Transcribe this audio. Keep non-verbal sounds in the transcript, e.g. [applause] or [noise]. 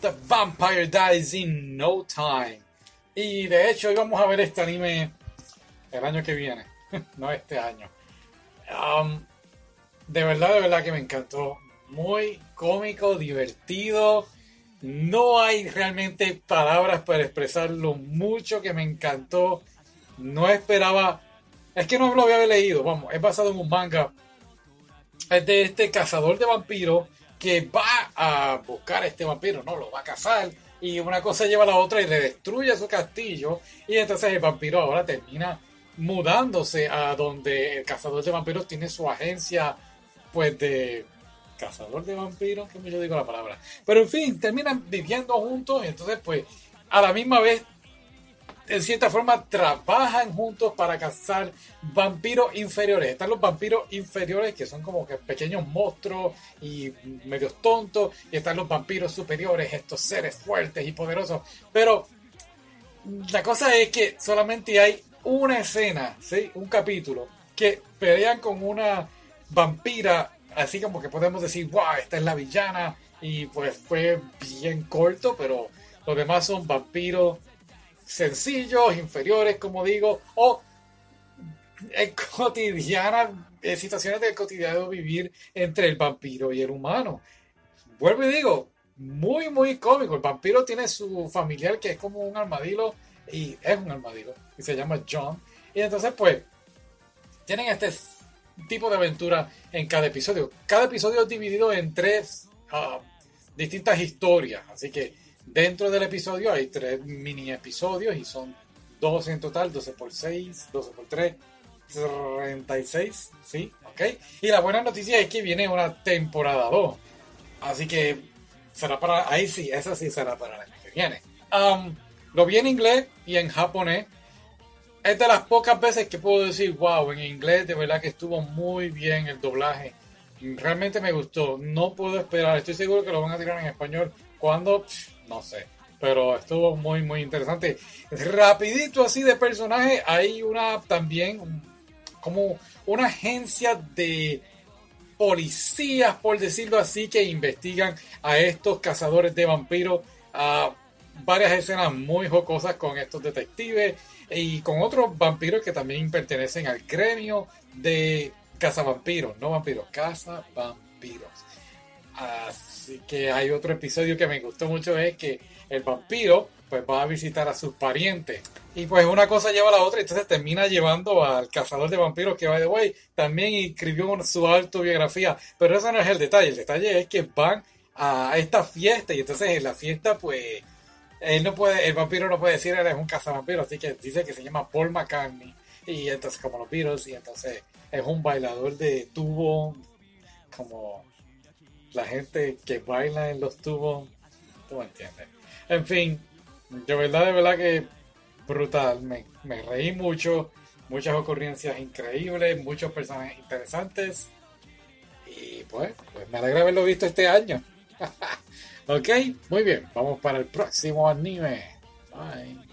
The Vampire Dies in No Time. Y de hecho, hoy vamos a ver este anime el año que viene, [laughs] no este año. Um, de verdad, de verdad que me encantó. Muy cómico, divertido. No hay realmente palabras para expresar lo mucho que me encantó. No esperaba. Es que no lo había leído. Vamos, es basado en un manga. Es de este cazador de vampiros que va a buscar a este vampiro, no, lo va a cazar. Y una cosa lleva a la otra y le destruye su castillo. Y entonces el vampiro ahora termina mudándose a donde el cazador de vampiros tiene su agencia, pues de cazador de vampiros, que yo digo la palabra. Pero en fin, terminan viviendo juntos y entonces pues a la misma vez en cierta forma trabajan juntos para cazar vampiros inferiores. Están los vampiros inferiores que son como que pequeños monstruos y medios tontos. Y están los vampiros superiores, estos seres fuertes y poderosos. Pero la cosa es que solamente hay una escena, ¿sí? un capítulo, que pelean con una vampira. Así como que podemos decir, wow, esta es la villana. Y pues fue bien corto, pero los demás son vampiros sencillos, inferiores, como digo, o en [laughs] cotidianas, situaciones del cotidiano vivir entre el vampiro y el humano. Vuelvo y digo, muy, muy cómico. El vampiro tiene su familiar que es como un armadillo y es un armadillo y se llama John. Y entonces, pues, tienen este tipo de aventura en cada episodio. Cada episodio es dividido en tres ah, distintas historias. Así que Dentro del episodio hay tres mini episodios y son 12 en total, 12 por 6, 12 por 3, 36, ¿sí? ¿Ok? Y la buena noticia es que viene una temporada 2. Así que será para, ahí sí, esa sí será para el año que viene. Um, lo vi en inglés y en japonés. Es de las pocas veces que puedo decir, wow, en inglés de verdad que estuvo muy bien el doblaje. Realmente me gustó. No puedo esperar. Estoy seguro que lo van a tirar en español. Cuando no sé. Pero estuvo muy, muy interesante. Rapidito así de personaje, hay una también como una agencia de policías, por decirlo así, que investigan a estos cazadores de vampiros. Varias escenas muy jocosas con estos detectives y con otros vampiros que también pertenecen al gremio de cazavampiros, no vampiros, cazavampiros. Así que hay otro episodio que me gustó mucho, es que el vampiro pues va a visitar a sus parientes. Y pues una cosa lleva a la otra, entonces termina llevando al cazador de vampiros que, by the way, también escribió su autobiografía. Pero eso no es el detalle, el detalle es que van a esta fiesta, y entonces en la fiesta, pues, él no puede, el vampiro no puede decir él es un cazavampiro, así que dice que se llama Paul McCartney. Y entonces, como los Beatles, y entonces es un bailador de tubo, como la gente que baila en los tubos, tú me entiendes. En fin, de verdad, de verdad que brutal, me, me reí mucho, muchas ocurrencias increíbles, muchos personajes interesantes y pues, pues me alegra haberlo visto este año. [laughs] ok, muy bien, vamos para el próximo anime. Bye.